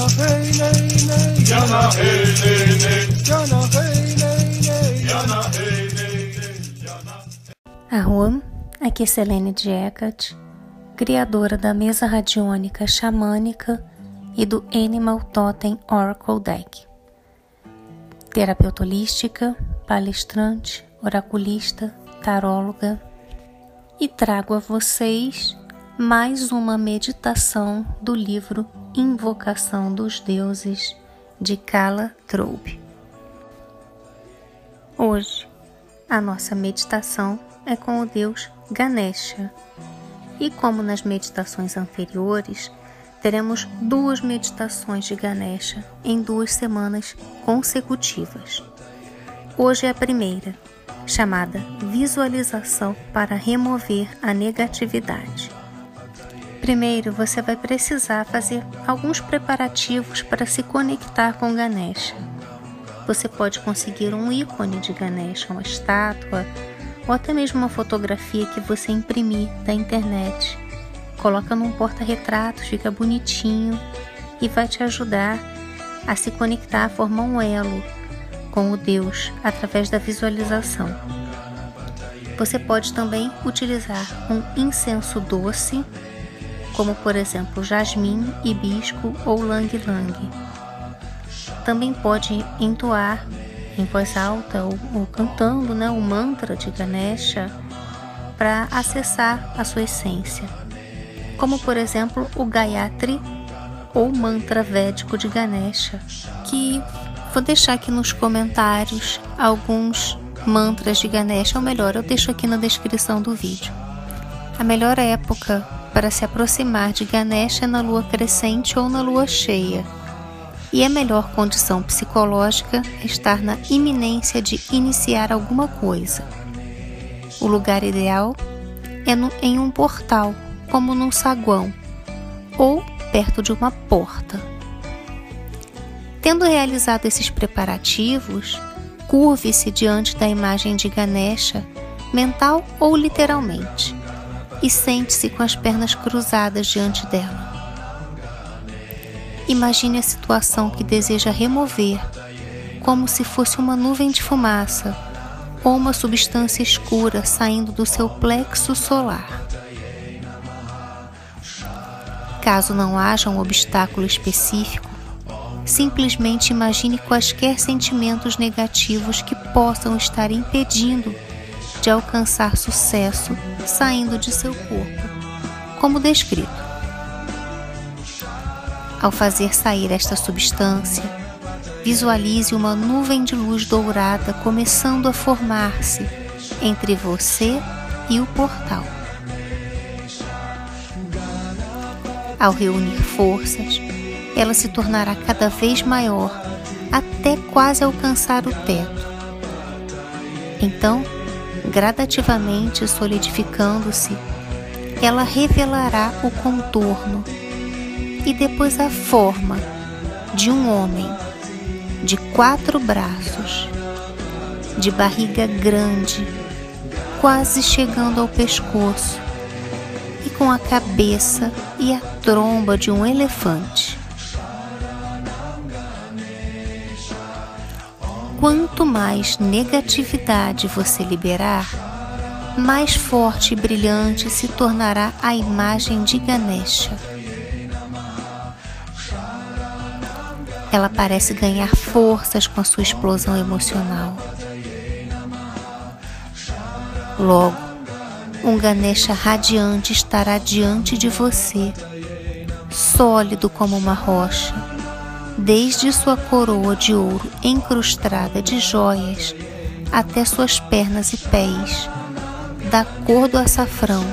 Jana hey nay nay. Jana hey nay nay. Jana hey nay nay. Jana hey nay nay. Aqui é Selene Diecat, criadora da mesa radiônica xamânica e do Animal Totem Oracle Deck. Terapeuta holística, palestrante, oraculista, taróloga e trago a vocês mais uma meditação do livro Invocação dos Deuses de Kala Troube. Hoje, a nossa meditação é com o deus Ganesha. E como nas meditações anteriores, teremos duas meditações de Ganesha em duas semanas consecutivas. Hoje é a primeira, chamada Visualização para remover a negatividade. Primeiro, você vai precisar fazer alguns preparativos para se conectar com Ganesha. Você pode conseguir um ícone de Ganesha, uma estátua, ou até mesmo uma fotografia que você imprimir da internet. Coloca num porta-retratos, fica bonitinho e vai te ajudar a se conectar, a formar um elo com o Deus através da visualização. Você pode também utilizar um incenso doce como por exemplo jasmim, hibisco ou lang-lang. Também pode entoar em voz alta ou, ou cantando né, o mantra de Ganesha para acessar a sua essência, como por exemplo o Gayatri ou mantra védico de Ganesha, que vou deixar aqui nos comentários alguns mantras de Ganesha, ou melhor, eu deixo aqui na descrição do vídeo. A melhor época para se aproximar de Ganesha na lua crescente ou na lua cheia. E a melhor condição psicológica é estar na iminência de iniciar alguma coisa. O lugar ideal é no, em um portal, como num saguão, ou perto de uma porta. Tendo realizado esses preparativos, curve-se diante da imagem de Ganesha, mental ou literalmente e sente-se com as pernas cruzadas diante dela. Imagine a situação que deseja remover, como se fosse uma nuvem de fumaça ou uma substância escura saindo do seu plexo solar. Caso não haja um obstáculo específico, simplesmente imagine quaisquer sentimentos negativos que possam estar impedindo de alcançar sucesso saindo de seu corpo, como descrito. Ao fazer sair esta substância, visualize uma nuvem de luz dourada começando a formar-se entre você e o portal. Ao reunir forças, ela se tornará cada vez maior até quase alcançar o teto. Então, gradativamente solidificando-se, ela revelará o contorno e depois a forma de um homem de quatro braços, de barriga grande, quase chegando ao pescoço, e com a cabeça e a tromba de um elefante. Quanto mais negatividade você liberar, mais forte e brilhante se tornará a imagem de Ganesha. Ela parece ganhar forças com a sua explosão emocional. Logo, um Ganesha radiante estará diante de você, sólido como uma rocha desde sua coroa de ouro encrustada de joias até suas pernas e pés, da cor do açafrão,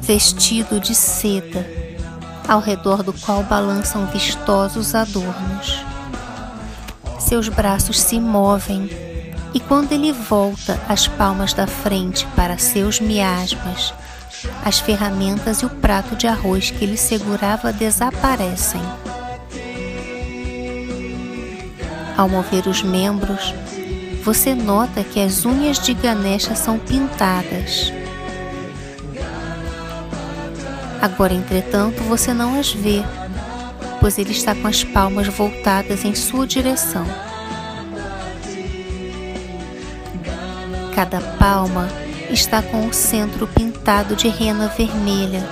vestido de seda, ao redor do qual balançam vistosos adornos. Seus braços se movem e quando ele volta as palmas da frente para seus miasmas, as ferramentas e o prato de arroz que ele segurava desaparecem. Ao mover os membros, você nota que as unhas de Ganesha são pintadas. Agora, entretanto, você não as vê, pois ele está com as palmas voltadas em sua direção. Cada palma está com o centro pintado de rena vermelha,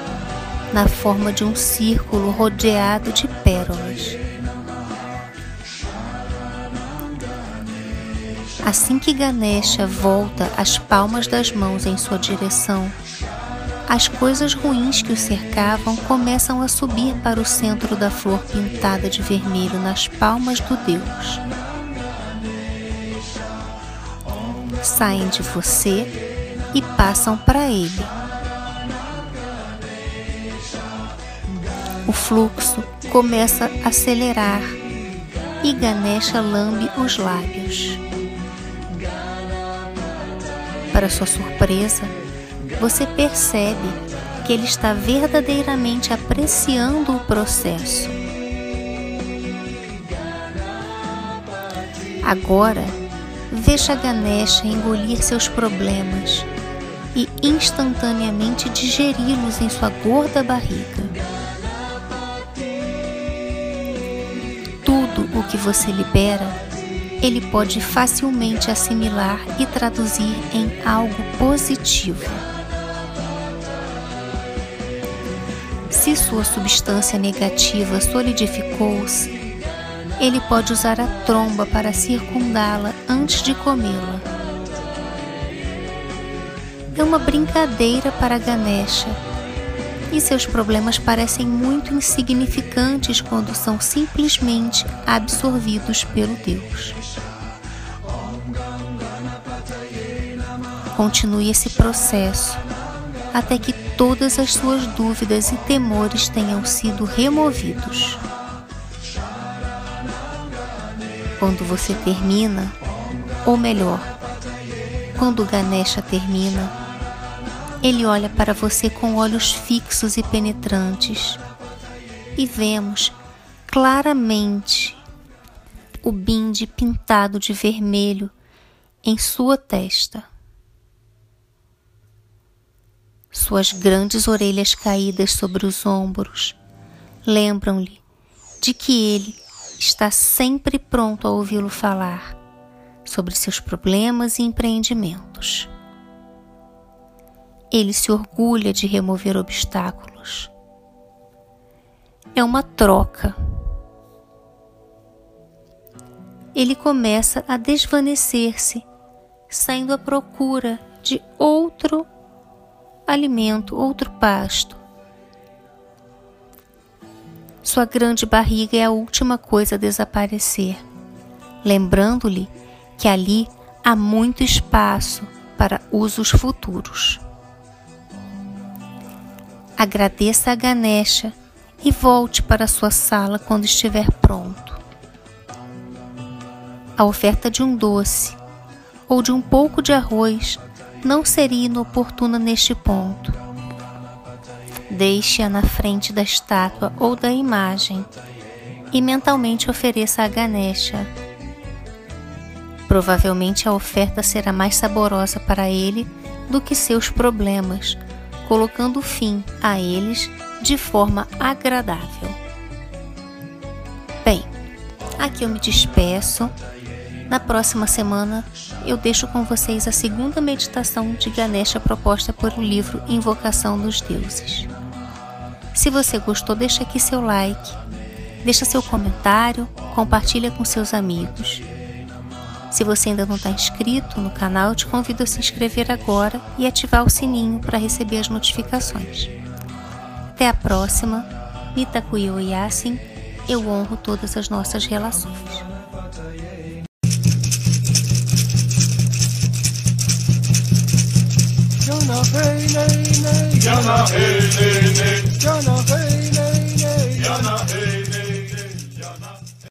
na forma de um círculo rodeado de pérolas. Assim que Ganesha volta as palmas das mãos em sua direção, as coisas ruins que o cercavam começam a subir para o centro da flor pintada de vermelho nas palmas do Deus. Saem de você e passam para ele. O fluxo começa a acelerar e Ganesha lambe os lábios. Para sua surpresa, você percebe que ele está verdadeiramente apreciando o processo. Agora, veja Ganesha engolir seus problemas e instantaneamente digeri-los em sua gorda barriga. Tudo o que você libera, ele pode facilmente assimilar e traduzir em algo positivo. Se sua substância negativa solidificou-se, ele pode usar a tromba para circundá-la antes de comê-la. É uma brincadeira para Ganesha e seus problemas parecem muito insignificantes quando são simplesmente absorvidos pelo Deus. Continue esse processo até que todas as suas dúvidas e temores tenham sido removidos. Quando você termina, ou melhor, quando Ganesha termina, ele olha para você com olhos fixos e penetrantes e vemos claramente o binde pintado de vermelho em sua testa. Suas grandes orelhas caídas sobre os ombros lembram-lhe de que ele está sempre pronto a ouvi-lo falar sobre seus problemas e empreendimentos. Ele se orgulha de remover obstáculos. É uma troca. Ele começa a desvanecer-se, saindo à procura de outro alimento, outro pasto. Sua grande barriga é a última coisa a desaparecer, lembrando-lhe que ali há muito espaço para usos futuros. Agradeça a Ganesha e volte para sua sala quando estiver pronto. A oferta de um doce ou de um pouco de arroz não seria inoportuna neste ponto. Deixe-a na frente da estátua ou da imagem e mentalmente ofereça a Ganesha. Provavelmente a oferta será mais saborosa para ele do que seus problemas, colocando fim a eles de forma agradável. Bem, aqui eu me despeço. Na próxima semana eu deixo com vocês a segunda meditação de Ganesha proposta por o livro Invocação dos Deuses. Se você gostou, deixa aqui seu like, deixa seu comentário, compartilha com seus amigos. Se você ainda não está inscrito no canal, te convido a se inscrever agora e ativar o sininho para receber as notificações. Até a próxima. Mitakuyo Yasin, eu honro todas as nossas relações. Hey nay nay. Hey, nay, nay. Hey nay nay. Hey,